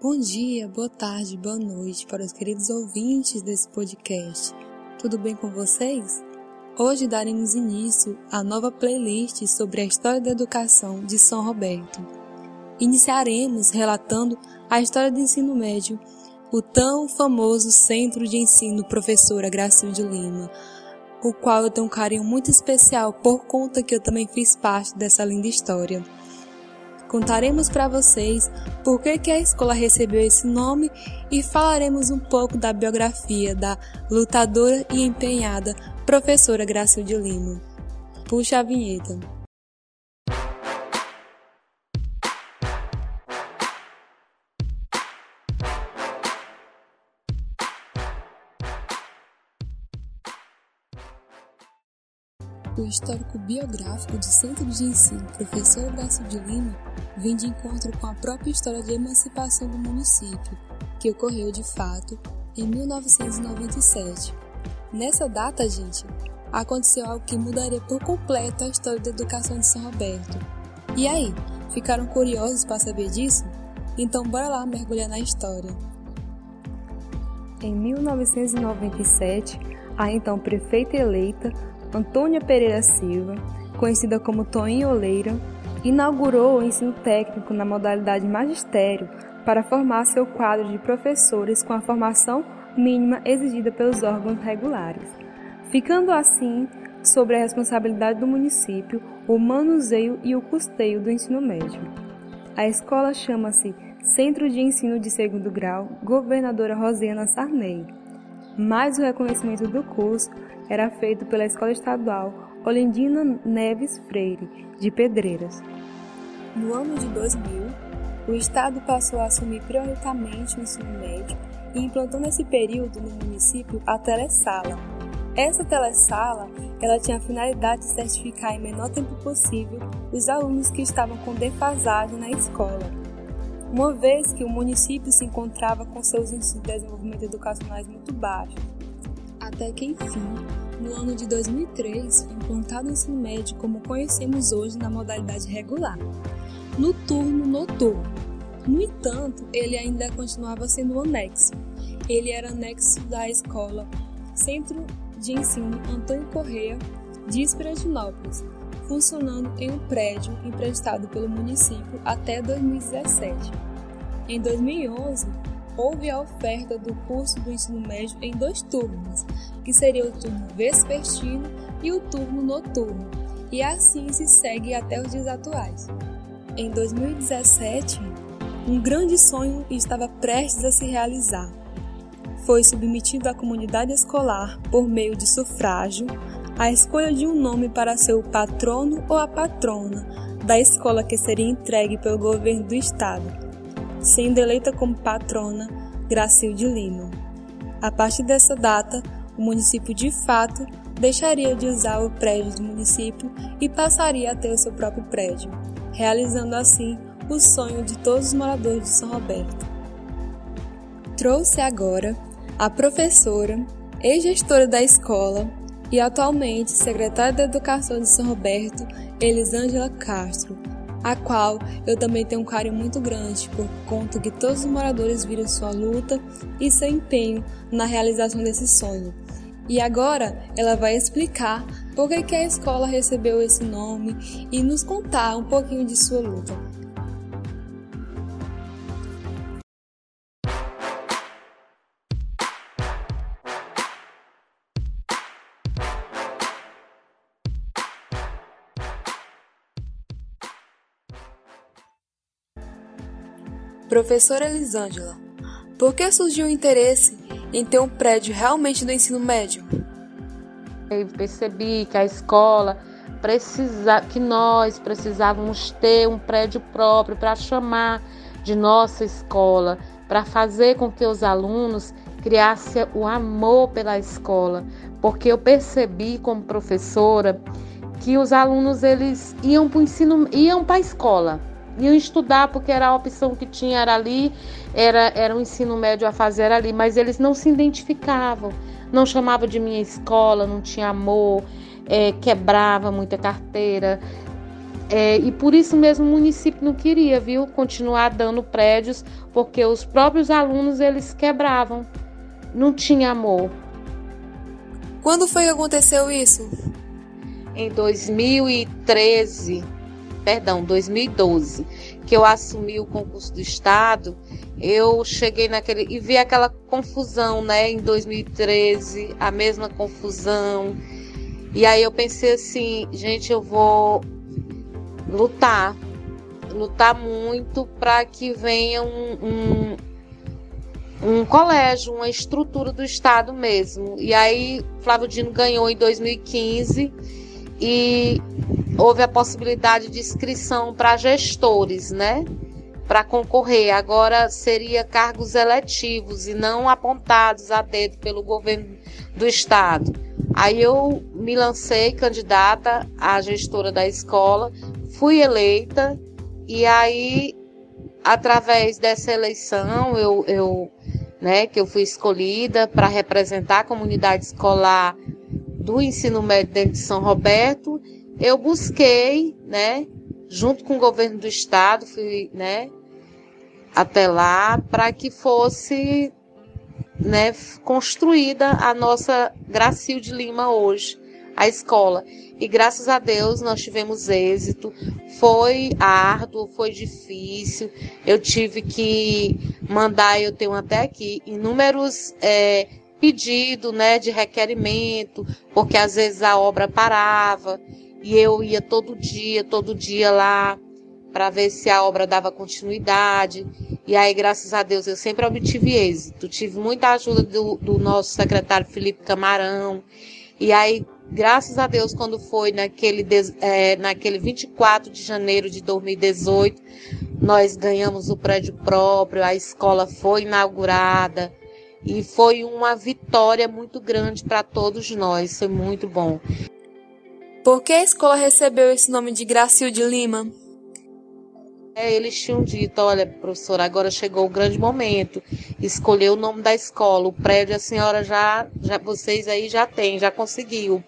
Bom dia, boa tarde, boa noite para os queridos ouvintes desse podcast. Tudo bem com vocês? Hoje daremos início à nova playlist sobre a história da educação de São Roberto. Iniciaremos relatando a história do ensino médio, o tão famoso Centro de Ensino Professora Gracilde Lima, o qual eu tenho um carinho muito especial por conta que eu também fiz parte dessa linda história. Contaremos para vocês por que, que a escola recebeu esse nome e falaremos um pouco da biografia da lutadora e empenhada professora Gracilde Lima. Puxa a vinheta. O histórico biográfico do Centro de Ensino Professor Horácio de Lima vem de encontro com a própria história de emancipação do município, que ocorreu de fato em 1997. Nessa data, gente, aconteceu algo que mudaria por completo a história da educação de São Roberto. E aí, ficaram curiosos para saber disso? Então bora lá mergulhar na história. Em 1997, a então prefeita eleita Antônia Pereira Silva, conhecida como Toinho Oleira, inaugurou o ensino técnico na modalidade magistério para formar seu quadro de professores com a formação mínima exigida pelos órgãos regulares, ficando assim sobre a responsabilidade do município o manuseio e o custeio do ensino médio. A escola chama-se Centro de Ensino de Segundo Grau Governadora Rosiana Sarney, mas o reconhecimento do curso era feito pela Escola Estadual Olindina Neves Freire, de Pedreiras. No ano de 2000, o Estado passou a assumir prioritariamente o ensino médio e implantou nesse período no município a telesala. Essa telesala ela tinha a finalidade de certificar em menor tempo possível os alunos que estavam com defasagem na escola, uma vez que o município se encontrava com seus índices de desenvolvimento educacionais muito baixos. Até que, enfim, no ano de 2003, foi implantado o ensino médio como conhecemos hoje na modalidade regular, no turno noturno. No entanto, ele ainda continuava sendo anexo. Ele era anexo da escola Centro de Ensino Antônio Correia de Esperantinópolis, funcionando em um prédio emprestado pelo município até 2017. Em 2011, houve a oferta do curso do ensino médio em dois turnos, que seria o turno vespertino e o turno noturno, e assim se segue até os dias atuais. Em 2017, um grande sonho estava prestes a se realizar. Foi submetido à comunidade escolar, por meio de sufrágio, a escolha de um nome para ser o patrono ou a patrona da escola que seria entregue pelo governo do estado sendo eleita como patrona Gracilde Lima. A partir dessa data, o município de fato deixaria de usar o prédio do município e passaria a ter o seu próprio prédio, realizando assim o sonho de todos os moradores de São Roberto. Trouxe agora a professora, ex-gestora da escola e atualmente secretária da Educação de São Roberto, Elisângela Castro, a qual eu também tenho um carinho muito grande por conta que todos os moradores viram sua luta e seu empenho na realização desse sonho. E agora ela vai explicar por que a escola recebeu esse nome e nos contar um pouquinho de sua luta. Professora Elisângela, por que surgiu o interesse em ter um prédio realmente do ensino médio? Eu percebi que a escola precisa, que nós precisávamos ter um prédio próprio para chamar de nossa escola, para fazer com que os alunos criassem o amor pela escola, porque eu percebi como professora que os alunos eles iam para ensino, iam para a escola, iam estudar porque era a opção que tinha era ali, era, era um ensino médio a fazer ali, mas eles não se identificavam, não chamava de minha escola, não tinha amor, é, quebrava muita carteira. É, e por isso mesmo o município não queria, viu, continuar dando prédios, porque os próprios alunos eles quebravam, não tinha amor. Quando foi que aconteceu isso? Em 2013 perdão, 2012, que eu assumi o concurso do Estado, eu cheguei naquele e vi aquela confusão, né, em 2013, a mesma confusão. E aí eu pensei assim, gente, eu vou lutar, lutar muito para que venha um, um, um, colégio, uma estrutura do Estado mesmo. E aí Flávio Dino ganhou em 2015 e houve a possibilidade de inscrição para gestores, né? Para concorrer. Agora seria cargos eletivos e não apontados a dedo pelo governo do estado. Aí eu me lancei candidata à gestora da escola, fui eleita e aí através dessa eleição eu, eu né, que eu fui escolhida para representar a comunidade escolar do ensino médio dentro de São Roberto eu busquei, né, junto com o governo do estado, fui, né, até lá para que fosse, né, construída a nossa Gracilde Lima hoje, a escola. E graças a Deus nós tivemos êxito. Foi árduo, foi difícil. Eu tive que mandar, eu tenho até aqui inúmeros é, pedidos, né, de requerimento, porque às vezes a obra parava. E eu ia todo dia, todo dia lá para ver se a obra dava continuidade. E aí, graças a Deus, eu sempre obtive êxito. Tive muita ajuda do, do nosso secretário Felipe Camarão. E aí, graças a Deus, quando foi naquele, é, naquele 24 de janeiro de 2018, nós ganhamos o prédio próprio, a escola foi inaugurada. E foi uma vitória muito grande para todos nós. Foi muito bom. Por que a escola recebeu esse nome de Gracilde Lima? É, eles tinham dito, olha, professora, agora chegou o grande momento. Escolher o nome da escola. O prédio a senhora já, já vocês aí já tem, já conseguiu.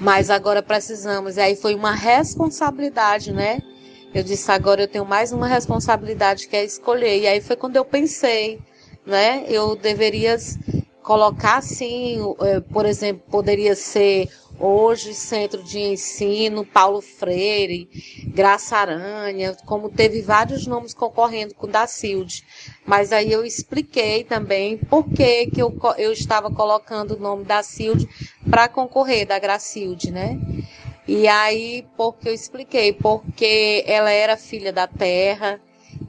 Mas agora precisamos. E aí foi uma responsabilidade, né? Eu disse, agora eu tenho mais uma responsabilidade que é escolher. E aí foi quando eu pensei, né? Eu deveria colocar assim, por exemplo, poderia ser Hoje, Centro de Ensino, Paulo Freire, Graça Aranha, como teve vários nomes concorrendo com o da Cilde. Mas aí eu expliquei também por que, que eu, eu estava colocando o nome da Cilde para concorrer, da Gracilde, né? E aí, porque eu expliquei, porque ela era filha da terra,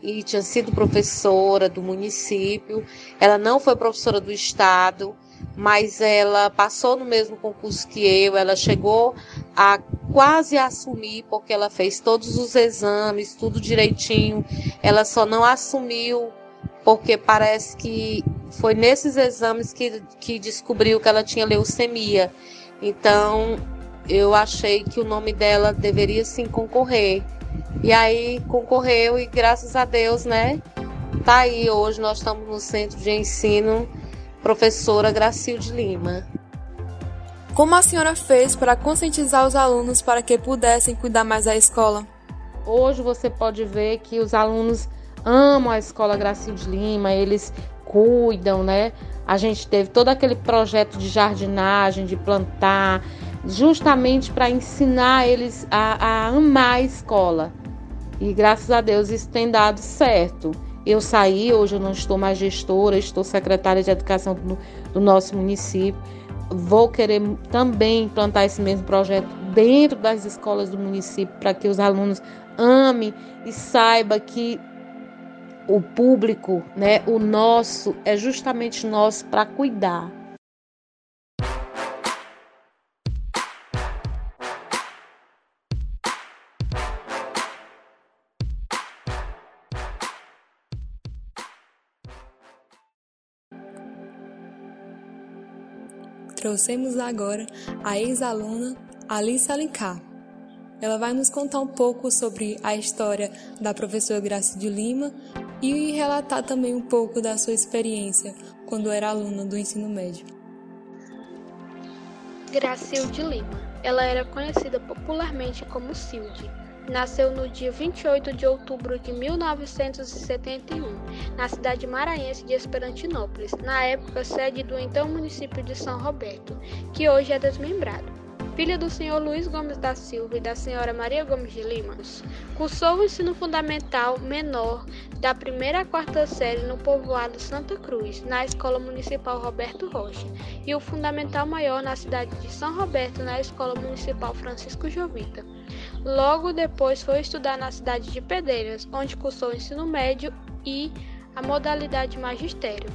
e tinha sido professora do município. Ela não foi professora do estado, mas ela passou no mesmo concurso que eu, ela chegou a quase assumir, porque ela fez todos os exames, tudo direitinho. Ela só não assumiu porque parece que foi nesses exames que, que descobriu que ela tinha leucemia. Então, eu achei que o nome dela deveria sim concorrer. E aí concorreu e graças a Deus, né? Tá aí hoje nós estamos no centro de ensino professora Gracilde Lima. Como a senhora fez para conscientizar os alunos para que pudessem cuidar mais da escola? Hoje você pode ver que os alunos amam a escola Gracilde Lima, eles cuidam, né? A gente teve todo aquele projeto de jardinagem, de plantar, justamente para ensinar eles a, a amar a escola. E graças a Deus isso tem dado certo. Eu saí, hoje eu não estou mais gestora, estou secretária de educação do, do nosso município. Vou querer também implantar esse mesmo projeto dentro das escolas do município para que os alunos amem e saibam que o público, né, o nosso, é justamente nosso para cuidar. Trouxemos agora a ex-aluna Alice Alencar. Ela vai nos contar um pouco sobre a história da professora Graça de Lima e relatar também um pouco da sua experiência quando era aluna do ensino médio. Gracilde Lima. Ela era conhecida popularmente como Silde. Nasceu no dia 28 de outubro de 1971, na cidade maranhense de Esperantinópolis, na época sede do então município de São Roberto, que hoje é desmembrado filha do senhor Luiz Gomes da Silva e da senhora Maria Gomes de Lima, cursou o ensino fundamental menor da primeira à quarta série no povoado Santa Cruz, na Escola Municipal Roberto Rocha, e o fundamental maior na cidade de São Roberto, na Escola Municipal Francisco Jovita. Logo depois foi estudar na cidade de Pedreiras, onde cursou o ensino médio e a modalidade magistério.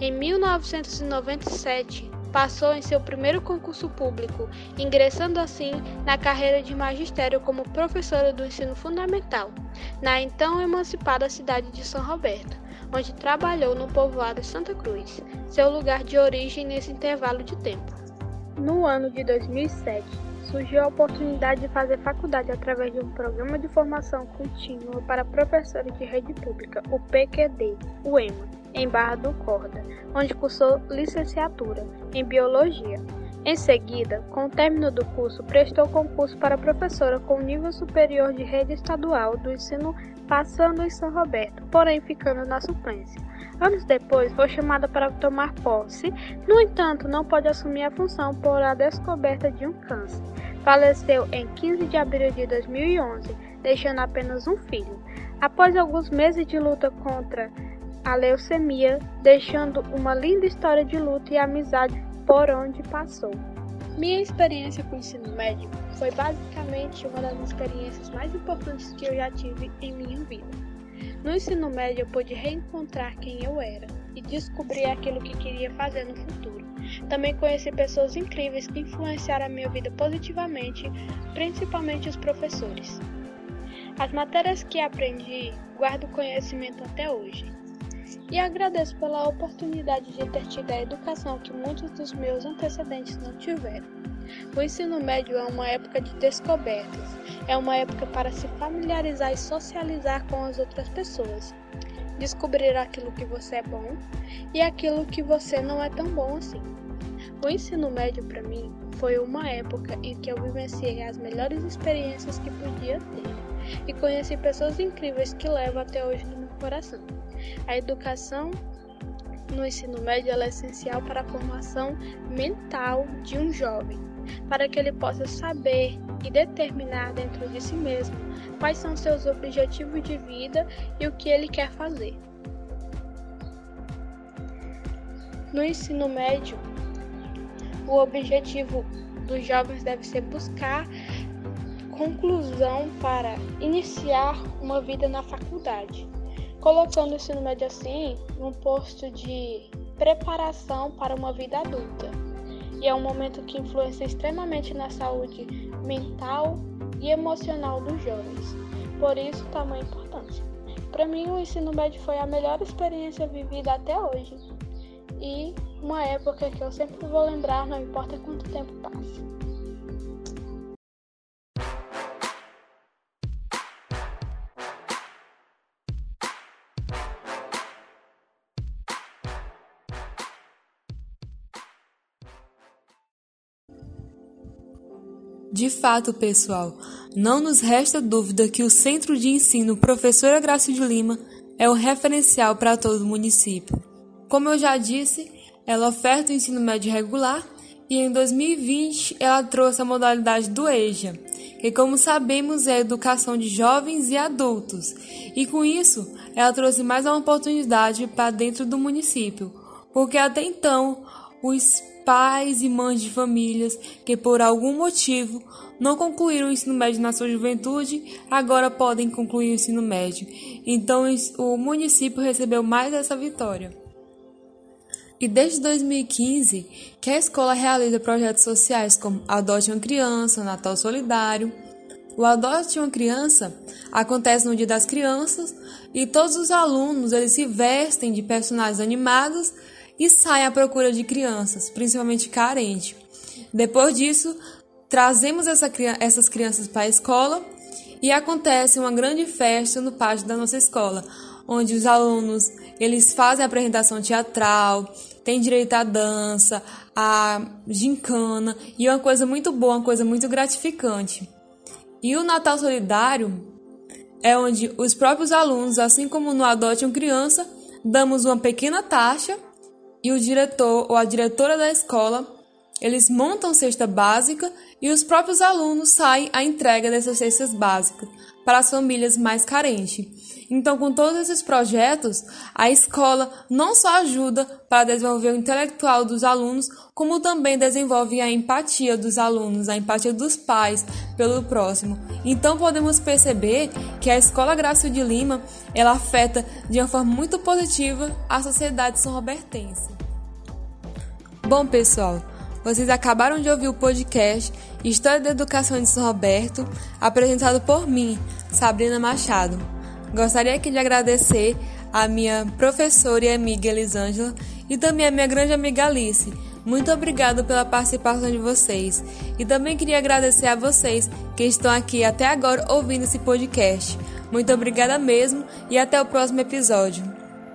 Em 1997, passou em seu primeiro concurso público, ingressando assim na carreira de magistério como professora do ensino fundamental, na então emancipada cidade de São Roberto, onde trabalhou no povoado Santa Cruz, seu lugar de origem nesse intervalo de tempo. No ano de 2007, surgiu a oportunidade de fazer faculdade através de um programa de formação contínua para professores de rede pública, o PQD, o EMA em Barra do Corda, onde cursou licenciatura em Biologia. Em seguida, com o término do curso, prestou concurso para professora com nível superior de rede estadual do ensino, passando em São Roberto, porém ficando na suplência. Anos depois, foi chamada para tomar posse, no entanto, não pode assumir a função por a descoberta de um câncer. Faleceu em 15 de abril de 2011, deixando apenas um filho. Após alguns meses de luta contra a leucemia, deixando uma linda história de luta e amizade por onde passou. Minha experiência com o ensino médio foi basicamente uma das experiências mais importantes que eu já tive em minha vida. No ensino médio, eu pude reencontrar quem eu era e descobrir aquilo que queria fazer no futuro. Também conheci pessoas incríveis que influenciaram a minha vida positivamente, principalmente os professores. As matérias que aprendi, guardo conhecimento até hoje e agradeço pela oportunidade de ter tido a educação que muitos dos meus antecedentes não tiveram. O ensino médio é uma época de descobertas, é uma época para se familiarizar e socializar com as outras pessoas, descobrir aquilo que você é bom e aquilo que você não é tão bom assim. O ensino médio para mim foi uma época em que eu vivenciei as melhores experiências que podia ter e conheci pessoas incríveis que levo até hoje no meu coração. A educação no ensino médio é essencial para a formação mental de um jovem, para que ele possa saber e determinar dentro de si mesmo quais são seus objetivos de vida e o que ele quer fazer. No ensino médio, o objetivo dos jovens deve ser buscar conclusão para iniciar uma vida na faculdade colocando o ensino médio assim num posto de preparação para uma vida adulta. E é um momento que influencia extremamente na saúde mental e emocional dos jovens. Por isso, tamanha importância. Para mim, o ensino médio foi a melhor experiência vivida até hoje. E uma época que eu sempre vou lembrar, não importa quanto tempo passe. De fato, pessoal, não nos resta dúvida que o Centro de Ensino Professora Graça de Lima é um referencial para todo o município. Como eu já disse, ela oferta o ensino médio regular e em 2020 ela trouxe a modalidade do EJA, que, como sabemos, é a educação de jovens e adultos, e com isso ela trouxe mais uma oportunidade para dentro do município, porque até então os pais e mães de famílias que, por algum motivo, não concluíram o ensino médio na sua juventude, agora podem concluir o ensino médio. Então, o município recebeu mais essa vitória. E desde 2015, que a escola realiza projetos sociais como Adote uma Criança, Natal Solidário. O Adote uma Criança acontece no Dia das Crianças e todos os alunos eles se vestem de personagens animados e sai à procura de crianças, principalmente carentes. Depois disso, trazemos essa, essas crianças para a escola e acontece uma grande festa no pátio da nossa escola, onde os alunos eles fazem apresentação teatral, têm direito à dança, à gincana e é uma coisa muito boa, uma coisa muito gratificante. E o Natal Solidário é onde os próprios alunos, assim como no Adote uma Criança, damos uma pequena taxa e o diretor ou a diretora da escola eles montam cesta básica e os próprios alunos saem à entrega dessas cestas básicas para as famílias mais carentes. Então, com todos esses projetos, a escola não só ajuda para desenvolver o intelectual dos alunos, como também desenvolve a empatia dos alunos, a empatia dos pais pelo próximo. Então, podemos perceber que a Escola Grácio de Lima, ela afeta de uma forma muito positiva a sociedade são robertense. Bom, pessoal, vocês acabaram de ouvir o podcast História da Educação de São Roberto, apresentado por mim, Sabrina Machado. Gostaria aqui de agradecer a minha professora e amiga Elisângela e também a minha grande amiga Alice. Muito obrigada pela participação de vocês. E também queria agradecer a vocês que estão aqui até agora ouvindo esse podcast. Muito obrigada mesmo e até o próximo episódio.